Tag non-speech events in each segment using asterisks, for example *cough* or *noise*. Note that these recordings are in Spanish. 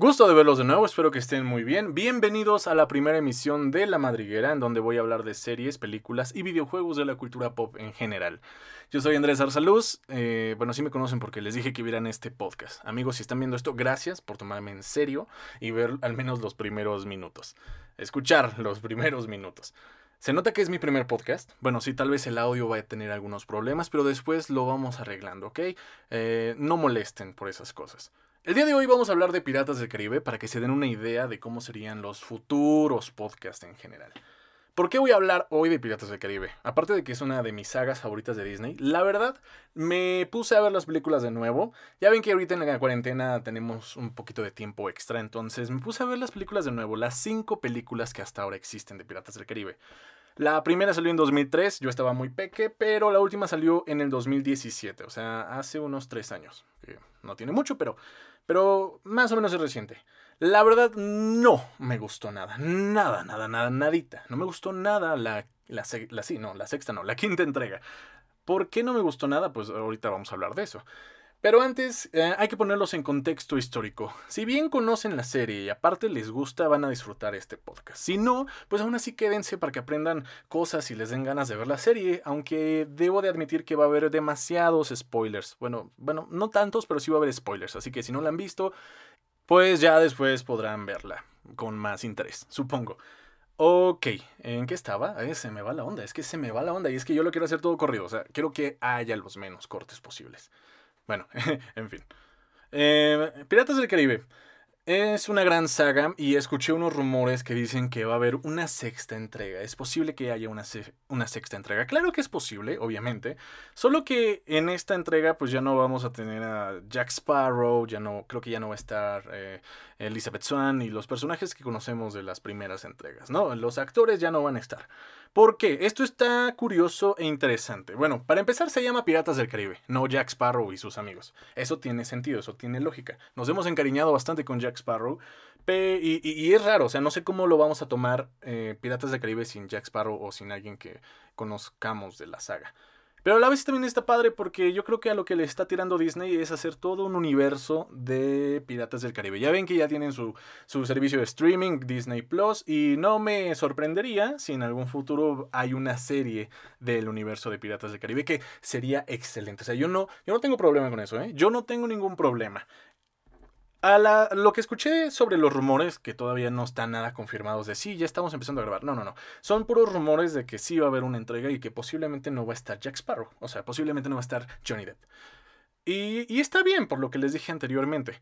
Gusto de verlos de nuevo, espero que estén muy bien. Bienvenidos a la primera emisión de La Madriguera, en donde voy a hablar de series, películas y videojuegos de la cultura pop en general. Yo soy Andrés Arsaluz, eh, bueno, sí me conocen porque les dije que vieran este podcast. Amigos, si están viendo esto, gracias por tomarme en serio y ver al menos los primeros minutos. Escuchar los primeros minutos. Se nota que es mi primer podcast. Bueno, sí, tal vez el audio va a tener algunos problemas, pero después lo vamos arreglando, ¿ok? Eh, no molesten por esas cosas. El día de hoy vamos a hablar de Piratas del Caribe para que se den una idea de cómo serían los futuros podcasts en general. ¿Por qué voy a hablar hoy de Piratas del Caribe? Aparte de que es una de mis sagas favoritas de Disney, la verdad me puse a ver las películas de nuevo. Ya ven que ahorita en la cuarentena tenemos un poquito de tiempo extra, entonces me puse a ver las películas de nuevo, las cinco películas que hasta ahora existen de Piratas del Caribe. La primera salió en 2003, yo estaba muy peque, pero la última salió en el 2017, o sea, hace unos tres años. no tiene mucho, pero pero más o menos es reciente. La verdad, no me gustó nada. Nada, nada, nada, nadita. No me gustó nada la, la, la, sí, no, la sexta no, la quinta entrega. ¿Por qué no me gustó nada? Pues ahorita vamos a hablar de eso. Pero antes eh, hay que ponerlos en contexto histórico. Si bien conocen la serie y aparte les gusta, van a disfrutar este podcast. Si no, pues aún así quédense para que aprendan cosas y les den ganas de ver la serie, aunque debo de admitir que va a haber demasiados spoilers. Bueno, bueno, no tantos, pero sí va a haber spoilers, así que si no la han visto, pues ya después podrán verla con más interés, supongo. Ok, ¿en qué estaba? Se me va la onda, es que se me va la onda y es que yo lo quiero hacer todo corrido, o sea, quiero que haya los menos cortes posibles. Bueno, *laughs* en fin. Eh, Piratas del Caribe. Es una gran saga y escuché unos rumores que dicen que va a haber una sexta entrega. Es posible que haya una, una, sexta entrega. Claro que es posible, obviamente. Solo que en esta entrega pues ya no vamos a tener a Jack Sparrow, ya no, creo que ya no va a estar eh, Elizabeth Swan y los personajes que conocemos de las primeras entregas, ¿no? Los actores ya no van a estar. ¿Por qué? Esto está curioso e interesante. Bueno, para empezar se llama Piratas del Caribe, no Jack Sparrow y sus amigos. Eso tiene sentido, eso tiene lógica. Nos hemos encariñado bastante con Jack Sparrow. Y, es raro, o sea, no sé cómo lo vamos a tomar eh, Piratas del Caribe sin Jack Sparrow o sin alguien que conozcamos de la saga. Pero a la vez también está padre porque yo creo que a lo que le está tirando Disney es hacer todo un universo de Piratas del Caribe. Ya ven que ya tienen su, su servicio de streaming, Disney Plus, y no me sorprendería si en algún futuro hay una serie del universo de Piratas del Caribe que sería excelente. O sea, yo no, yo no tengo problema con eso, ¿eh? Yo no tengo ningún problema. A la, lo que escuché sobre los rumores, que todavía no están nada confirmados de sí, ya estamos empezando a grabar. No, no, no. Son puros rumores de que sí va a haber una entrega y que posiblemente no va a estar Jack Sparrow. O sea, posiblemente no va a estar Johnny Depp. Y, y está bien, por lo que les dije anteriormente.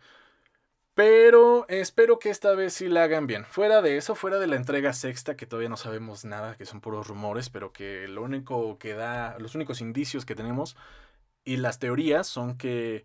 Pero espero que esta vez sí la hagan bien. Fuera de eso, fuera de la entrega sexta, que todavía no sabemos nada, que son puros rumores, pero que lo único que da, los únicos indicios que tenemos y las teorías son que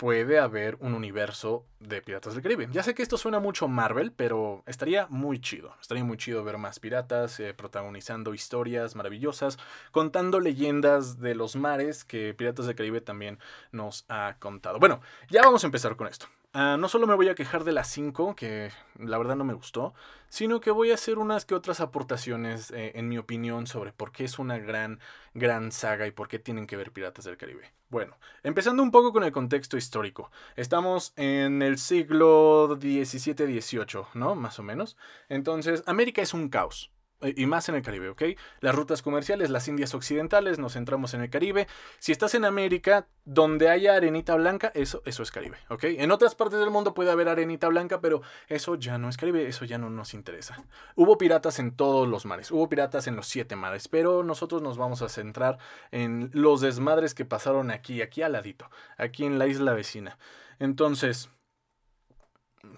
puede haber un universo de Piratas del Caribe. Ya sé que esto suena mucho Marvel, pero estaría muy chido. Estaría muy chido ver más piratas eh, protagonizando historias maravillosas, contando leyendas de los mares que Piratas del Caribe también nos ha contado. Bueno, ya vamos a empezar con esto. Ah, no solo me voy a quejar de las 5, que la verdad no me gustó, sino que voy a hacer unas que otras aportaciones, eh, en mi opinión, sobre por qué es una gran, gran saga y por qué tienen que ver Piratas del Caribe. Bueno, empezando un poco con el contexto histórico. Estamos en el siglo XVII-XVIII, ¿no? Más o menos. Entonces, América es un caos. Eh, y más en el Caribe, ¿ok? Las rutas comerciales, las Indias Occidentales, nos centramos en el Caribe. Si estás en América, donde haya arenita blanca, eso, eso es Caribe, ¿ok? En otras partes del mundo puede haber arenita blanca, pero eso ya no es Caribe, eso ya no nos interesa. Hubo piratas en todos los mares, hubo piratas en los siete mares, pero nosotros nos vamos a centrar en los desmadres que pasaron aquí, aquí al ladito, aquí en la isla vecina. Entonces,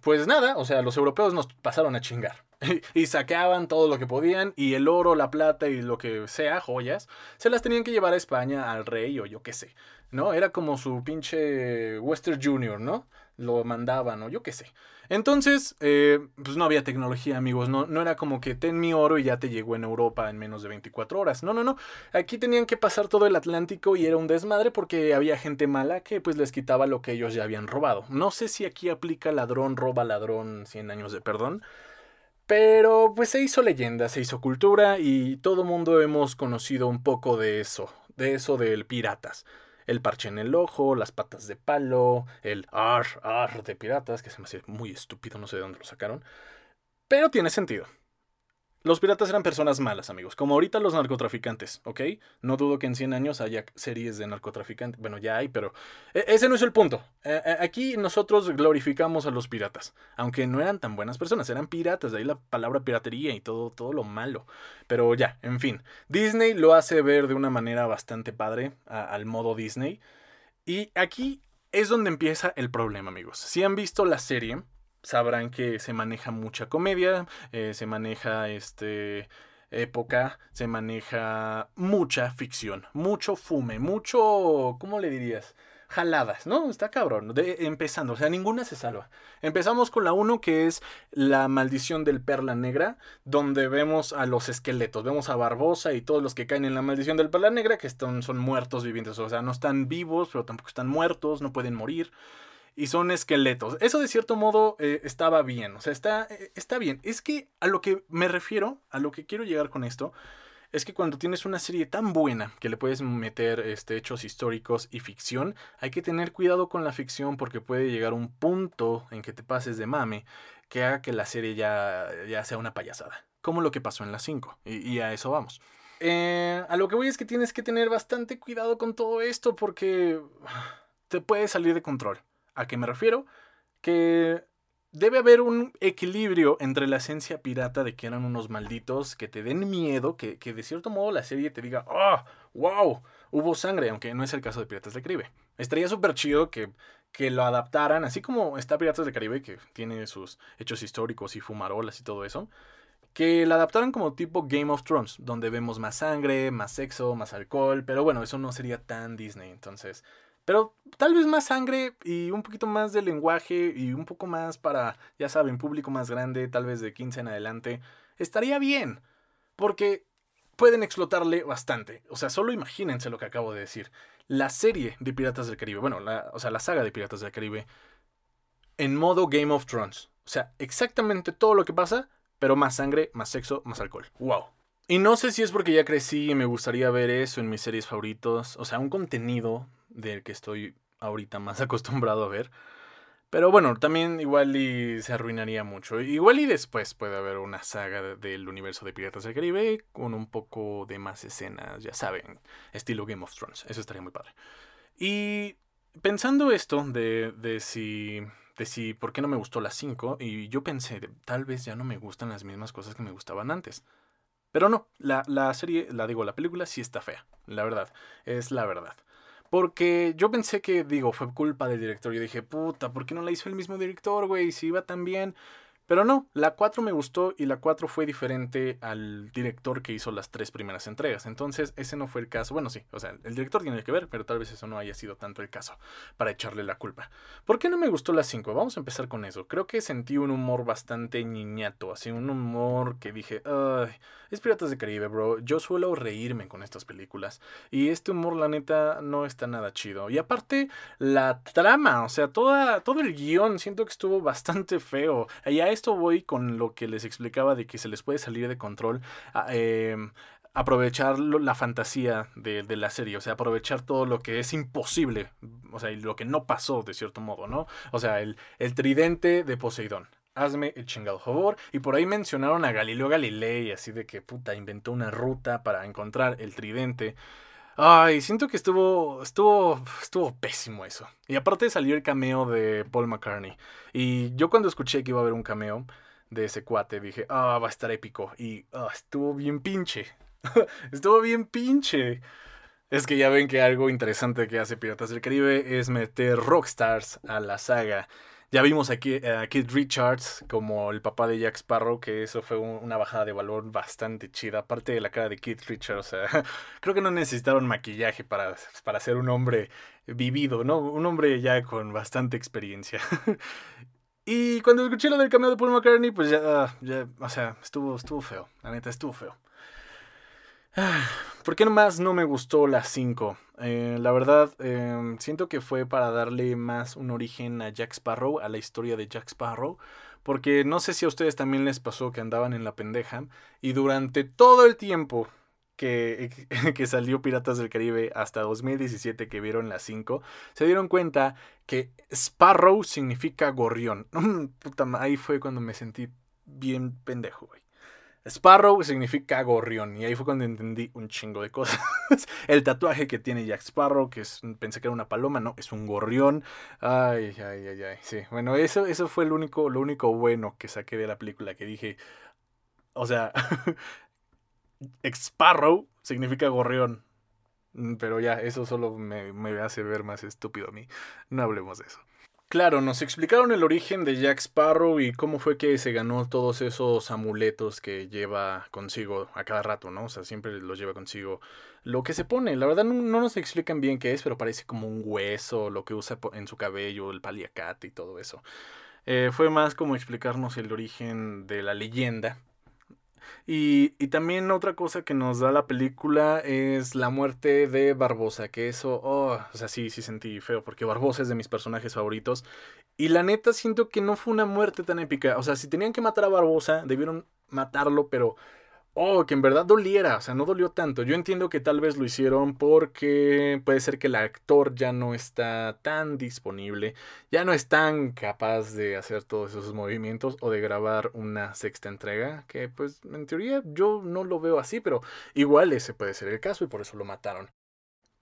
pues nada, o sea, los europeos nos pasaron a chingar. *laughs* y saqueaban todo lo que podían y el oro, la plata y lo que sea, joyas, se las tenían que llevar a España al rey o yo qué sé, ¿no? Era como su pinche Western Junior, ¿no? Lo mandaban o yo qué sé. Entonces, eh, pues no había tecnología, amigos, no, no era como que ten mi oro y ya te llegó en Europa en menos de 24 horas. No, no, no. Aquí tenían que pasar todo el Atlántico y era un desmadre porque había gente mala que pues les quitaba lo que ellos ya habían robado. No sé si aquí aplica ladrón, roba ladrón, 100 años de perdón. Pero pues se hizo leyenda, se hizo cultura y todo mundo hemos conocido un poco de eso, de eso del piratas. el parche en el ojo, las patas de palo, el ar, ar de piratas, que se me hace muy estúpido, no sé de dónde lo sacaron. Pero tiene sentido. Los piratas eran personas malas, amigos, como ahorita los narcotraficantes, ¿ok? No dudo que en 100 años haya series de narcotraficantes. Bueno, ya hay, pero e, ese no es el punto. Eh, eh, aquí nosotros glorificamos a los piratas, aunque no eran tan buenas personas, eran piratas, de ahí la palabra piratería y todo, todo lo malo. Pero ya, en fin, Disney lo hace ver de una manera bastante padre al modo Disney. Y aquí es donde empieza el problema, amigos. Si han visto la serie, sabrán que se maneja mucha comedia, eh, se maneja este época, se maneja mucha ficción, mucho fume, mucho, ¿cómo le dirías? Jaladas, ¿no? Está cabrón. De, empezando, o sea, ninguna se salva. Empezamos con la 1 que es la maldición del Perla Negra, donde vemos a los esqueletos, vemos a Barbosa y todos los que caen en la maldición del Perla Negra, que están, son muertos vivientes, o sea, no están vivos, pero tampoco están muertos, no pueden morir y son esqueletos. Eso de cierto modo eh, estaba bien, o sea, está, eh, está bien. Es que a lo que me refiero, a lo que quiero llegar con esto, es que cuando tienes una serie tan buena que le puedes meter este, hechos históricos y ficción, hay que tener cuidado con la ficción porque puede llegar un punto en que te pases de mame que haga que la serie ya, ya sea una payasada, como lo que pasó en las 5, y, a eso vamos. Eh, a lo que voy es que tienes que tener bastante cuidado con todo esto porque te puede salir de control. ¿A qué me refiero? Que debe haber un equilibrio entre la esencia pirata de que eran unos malditos que te den miedo, que, de cierto modo la serie te diga, ¡ah! ¡Wow! Hubo sangre, aunque no es el caso de Piratas del Caribe. Estaría súper chido que, que lo adaptaran, así como está Piratas del Caribe, que tiene sus hechos históricos y fumarolas y todo eso. Que la adaptaran como tipo Game of Thrones, donde vemos más sangre, más sexo, más alcohol, pero bueno, eso no sería tan Disney, entonces pero tal vez más sangre y un poquito más de lenguaje y un poco más para, ya saben, público más grande, tal vez de 15 en adelante, estaría bien. Porque pueden explotarle bastante. O sea, solo imagínense lo que acabo de decir. La serie de Piratas del Caribe, bueno, la, o sea, la saga de Piratas del Caribe, en modo Game of Thrones. O sea, exactamente todo lo que pasa, pero más sangre, más sexo, más alcohol. ¡Wow! Y no sé si es porque ya crecí y me gustaría ver eso en mis series favoritos. O sea, un contenido del que estoy ahorita más *laughs* acostumbrado a ver. Pero bueno, también igual y se arruinaría mucho. Igual y después puede haber una saga del universo de Piratas del Caribe con un poco de más escenas, ya saben, estilo Game of Thrones. Eso estaría muy padre. Y pensando esto de, de si de si por qué no me gustó las 5 y yo pensé, tal vez ya no me gustan las mismas cosas que me gustaban antes. Pero no, la, la serie, la digo, la película sí está fea, la verdad, es la verdad. Porque yo pensé que, digo, fue culpa del director. Yo dije, puta, ¿por qué no la hizo el mismo director, güey? Si iba tan bien. Pero no, la 4 me gustó y la 4 fue diferente al director que hizo las tres primeras entregas. Entonces, ese no fue el caso. Bueno, sí, o sea, el director tiene que ver, pero tal vez eso no haya sido tanto el caso para echarle la culpa. ¿Por qué no me gustó la 5? Vamos a empezar con eso. Creo que sentí un humor bastante niñato, así un humor que dije, ay, es Piratas de Caribe, bro. Yo suelo reírme con estas películas. Y este humor, la neta, no está nada chido. Y aparte, la trama, o sea, toda, todo el guion, siento que estuvo bastante feo. Y esto voy con lo que les explicaba de que se les puede salir de control. Eh, aprovechar la fantasía de, la serie, o sea, aprovechar todo lo que es imposible, o sea, y lo que no pasó de cierto modo, ¿no? O sea, el, el tridente de Poseidón hazme el chingado favor. Y por ahí mencionaron a Galileo Galilei, así de que puta, inventó una ruta para encontrar el tridente. Ay, siento que estuvo, estuvo, estuvo pésimo eso. Y aparte salió el cameo de Paul McCartney. Y yo cuando escuché que iba a haber un cameo de ese cuate, dije, ah, va a estar épico. Y ah, estuvo bien pinche. *laughs* estuvo bien pinche. Es que ya ven que algo interesante que hace Piratas del Caribe es meter rockstars a la saga. Ya vimos aquí a Kid Richards como el papá de Jack Sparrow, que eso fue una bajada de valor bastante chida. Aparte de la cara de Kid Richards, *laughs* creo que no necesitaron maquillaje para, para ser un hombre vivido, ¿no? Un hombre ya con bastante experiencia. *laughs* y cuando escuché lo del cameo de Paul McCartney, pues ya, ya o sea, estuvo, estuvo feo. La neta, estuvo feo. *sighs* ¿Por qué nomás no me gustó la 5? Eh, la verdad, em, siento que fue para darle más un origen a Jack Sparrow, a la historia de Jack Sparrow. Porque no sé si a ustedes también les pasó que andaban en la pendeja y durante todo el tiempo que, *laughs* salió Piratas del Caribe hasta 2017 que vieron las 5, se dieron cuenta que Sparrow significa gorrión. *laughs* Ahí fue cuando me sentí bien pendejo, güey. Sparrow significa gorrión y ahí fue cuando entendí un chingo de cosas. *laughs* el tatuaje que tiene Jack Sparrow, que es, pensé que era una paloma, no, es un gorrión. Ay, ay, ay, ay, sí. Bueno, eso, eso fue lo único, lo único bueno que saqué de la película, que dije, o sea, *laughs* Sparrow significa gorrión. Pero ya, eso solo me, me hace ver más estúpido a mí. No hablemos de eso. Claro, nos explicaron el origen de Jack Sparrow y cómo fue que se ganó todos esos amuletos que lleva consigo a cada rato, ¿no? O sea, siempre los lleva consigo lo que se pone. La verdad no, nos explican bien qué es, pero parece como un hueso, lo que usa en su cabello, el paliacate y todo eso. Eh, fue más como explicarnos el origen de la leyenda y, y, también otra cosa que nos da la película es la muerte de Barbosa, que eso, oh, o sea, sí, sí sentí feo, porque Barbosa es de mis personajes favoritos. Y la neta siento que no fue una muerte tan épica. O sea, si tenían que matar a Barbosa, debieron matarlo, pero Oh, que en verdad doliera, o sea, no dolió tanto. Yo entiendo que tal vez lo hicieron porque puede ser que el actor ya no está tan disponible, ya no es tan capaz de hacer todos esos movimientos o de grabar una sexta entrega, que pues en teoría yo no lo veo así, pero igual ese puede ser el caso y por eso lo mataron.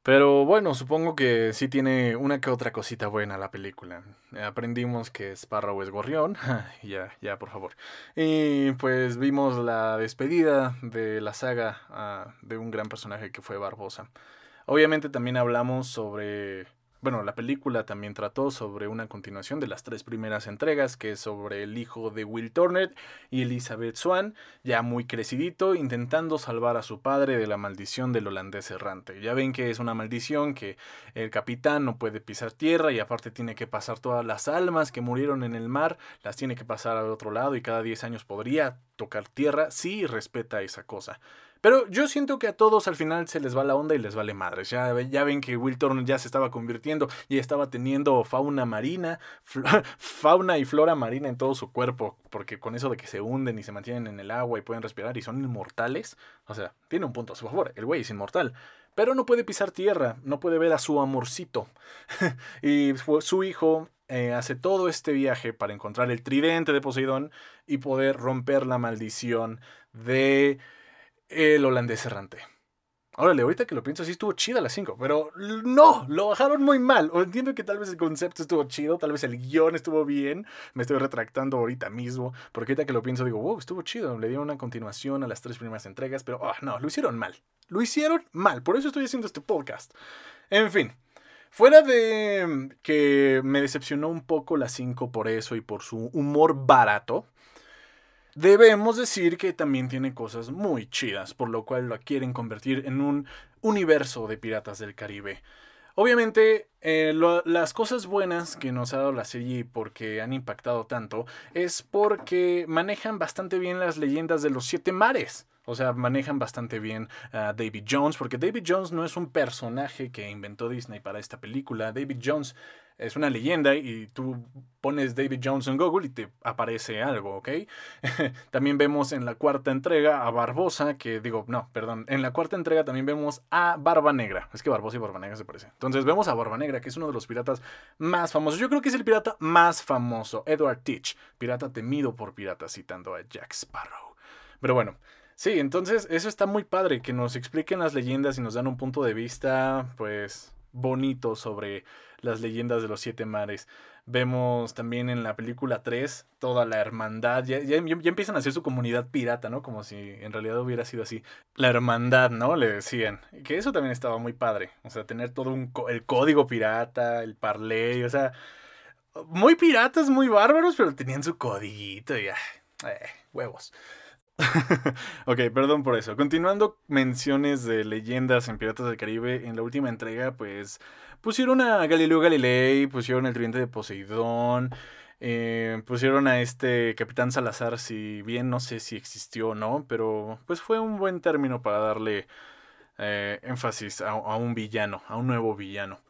Pero bueno, supongo que sí tiene una que otra cosita buena la película. Aprendimos que Sparrow es gorrión. *laughs* ya, ya, por favor. Y pues vimos la despedida de la saga ah, de un gran personaje que fue Barbosa. Obviamente también hablamos sobre bueno, la película también trató sobre una continuación de las tres primeras entregas, que es sobre el hijo de Will Turner y Elizabeth Swan, ya muy crecidito, intentando salvar a su padre de la maldición del holandés errante. Ya ven que es una maldición que el capitán no puede pisar tierra y aparte tiene que pasar todas las almas que murieron en el mar, las tiene que pasar al otro lado y cada 10 años podría tocar tierra si respeta esa cosa. Pero yo siento que a todos al final se les va la onda y les vale madres. Ya, ya ven que Will Turner ya se estaba convirtiendo y estaba teniendo fauna marina, *laughs* fauna y flora marina en todo su cuerpo, porque con eso de que se hunden y se mantienen en el agua y pueden respirar y son inmortales, o sea, tiene un punto a su favor, el güey es inmortal. Pero no puede pisar tierra, no puede ver a su amorcito. *laughs* y su hijo eh, hace todo este viaje para encontrar el tridente de Poseidón y poder romper la maldición de el holandés errante. Órale, ahorita que lo pienso, sí estuvo chida la 5, pero no, lo bajaron muy mal. O entiendo que tal vez el concepto estuvo chido, tal vez el guion estuvo bien. Me estoy retractando ahorita mismo, porque ahorita que lo pienso digo, wow, estuvo chido. Le dieron una continuación a las tres primeras entregas, pero oh, no, lo hicieron mal. Lo hicieron mal, por eso estoy haciendo este podcast. En fin, fuera de que me decepcionó un poco la 5 por eso y por su humor barato. Debemos decir que también tiene cosas muy chidas, por lo cual la quieren convertir en un universo de piratas del Caribe. Obviamente, eh, las cosas buenas que nos ha dado la serie porque han impactado tanto es porque manejan bastante bien las leyendas de los siete mares. O sea, manejan bastante bien a David Jones, porque David Jones no es un personaje que inventó Disney para esta película. David Jones es una leyenda y tú pones David Jones en Google y te aparece algo, ¿ok? *laughs* también vemos en la cuarta entrega a Barbosa, que digo, no, perdón, en la cuarta entrega también vemos a Barba Negra. Es que Barbosa y Barba Negra se parecen. Entonces vemos a Barba Negra, que es uno de los piratas más famosos. Yo creo que es el pirata más famoso, Edward Teach, pirata temido por piratas, citando a Jack Sparrow. Pero bueno, Sí, entonces eso está muy padre, que nos expliquen las leyendas y nos dan un punto de vista, pues, bonito sobre las leyendas de los siete mares. Vemos también en la película 3 toda la hermandad. Ya, ya, empiezan a hacer su comunidad pirata, ¿no? Como si en realidad hubiera sido así. La hermandad, ¿no? Le decían. Que eso también estaba muy padre. O sea, tener todo un el código pirata, el parley, o sea. Muy piratas, muy bárbaros, pero tenían su codiguito y. Eh, huevos. *laughs* ok, perdón por eso. Continuando menciones de leyendas en Piratas del Caribe, en la última entrega, pues pusieron a Galileo Galilei, pusieron el tridente de Poseidón, eh, pusieron a este Capitán Salazar, si bien no sé si existió o no, pero pues fue un buen término para darle eh, énfasis a, a un villano, a un nuevo villano.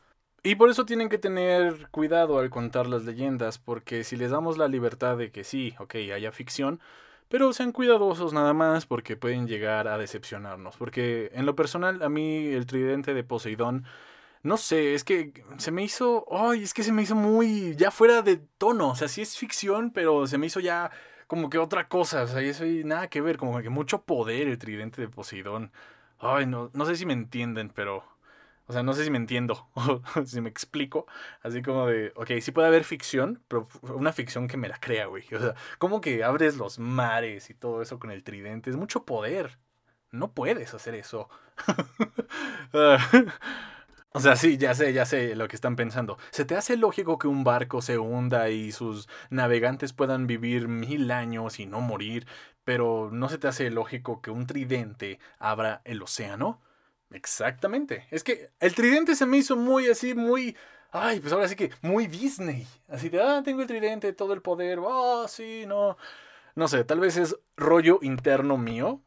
Y por eso tienen que tener cuidado al contar las leyendas, porque si les damos la libertad de que sí, ok, haya ficción, pero sean cuidadosos nada más porque pueden llegar a decepcionarnos. Porque en lo personal, a mí el tridente de Poseidón, no sé, es que se me hizo, ay, es que se me hizo muy, ya fuera de tono, o sea, sí es ficción, pero se me hizo ya como que otra cosa, o sea, eso y nada que ver, como que mucho poder el tridente de Poseidón. Ay, no, no sé si me entienden, pero o sea, no sé si me entiendo *laughs* o si me explico. Así como de, ok, sí puede haber ficción, pero una ficción que me la crea, güey. O sea, como que abres los mares y todo eso con el tridente. Es mucho poder. No puedes hacer eso. *laughs* o sea, sí, ya sé, ya sé lo que están pensando. ¿Se te hace lógico que un barco se hunda y sus navegantes puedan vivir mil años y no morir? Pero ¿no se te hace lógico que un tridente abra el océano? Exactamente. Es que el tridente se me hizo muy así, muy... Ay, pues ahora sí que muy Disney. Así de, ah, tengo el tridente, todo el poder. Ah, sí, no. No sé, tal vez es rollo interno mío.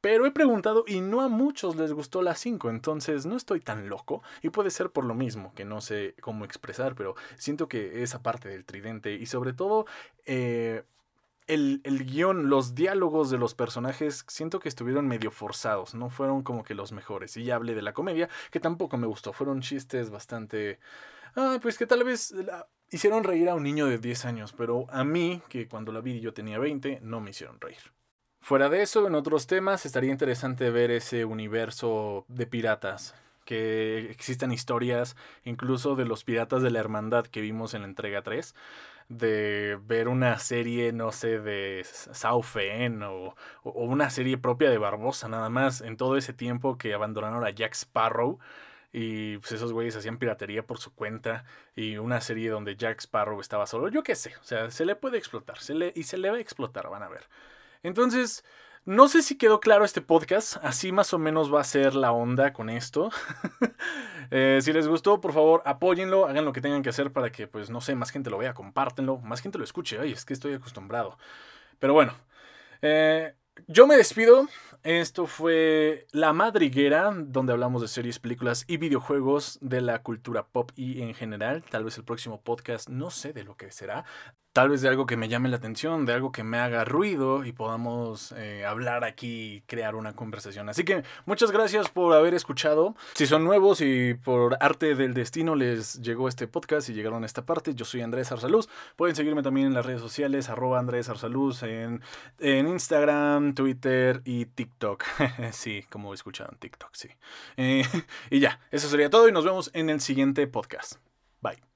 Pero he preguntado y no a muchos les gustó la 5, entonces no estoy tan loco. Y puede ser por lo mismo, que no sé cómo expresar, pero siento que esa parte del tridente y sobre todo eh, el, el, guion, los diálogos de los personajes, siento que estuvieron medio forzados, no fueron como que los mejores. Y ya hablé de la comedia, que tampoco me gustó, fueron chistes bastante... Ah, pues que tal vez hicieron reír a un niño de 10 años, pero a mí, que cuando la vi yo tenía 20, no me hicieron reír. Fuera de eso, en otros temas, estaría interesante ver ese universo de piratas que existan historias incluso de los piratas de la hermandad que vimos en la entrega 3 de ver una serie, no sé, de Saufen o, o, una serie propia de Barbosa, nada más, en todo ese tiempo que abandonaron a Jack Sparrow. Y pues esos güeyes hacían piratería por su cuenta. Y una serie donde Jack Sparrow estaba solo. Yo qué sé. O sea, se le puede explotar. Se le, y se le va a explotar, van a ver. Entonces, no sé si quedó claro este podcast, así más o menos va a ser la onda con esto. *laughs* Eh, si les gustó, por favor, apóyenlo, hagan lo que tengan que hacer para que, pues, no sé, más gente lo vea, compártenlo, más gente lo escuche. Ay, es que estoy acostumbrado. Pero bueno, eh, yo me despido. Esto fue La Madriguera, donde hablamos de series, películas y videojuegos de la cultura pop y en general. Tal vez el próximo podcast, no sé de lo que será tal vez de algo que me llame la atención, de algo que me haga ruido y podamos eh, hablar aquí y crear una conversación. Así que muchas gracias por haber escuchado. Si son nuevos y por arte del destino les llegó este podcast y llegaron a esta parte, yo soy Andrés Arsaluz. Pueden seguirme también en las redes sociales, arroba Andrés Arsaluz, en, en Instagram, Twitter y TikTok. *laughs* sí, como escucharon, TikTok, sí. Eh, *laughs* y ya, eso sería todo y nos vemos en el siguiente podcast. Bye.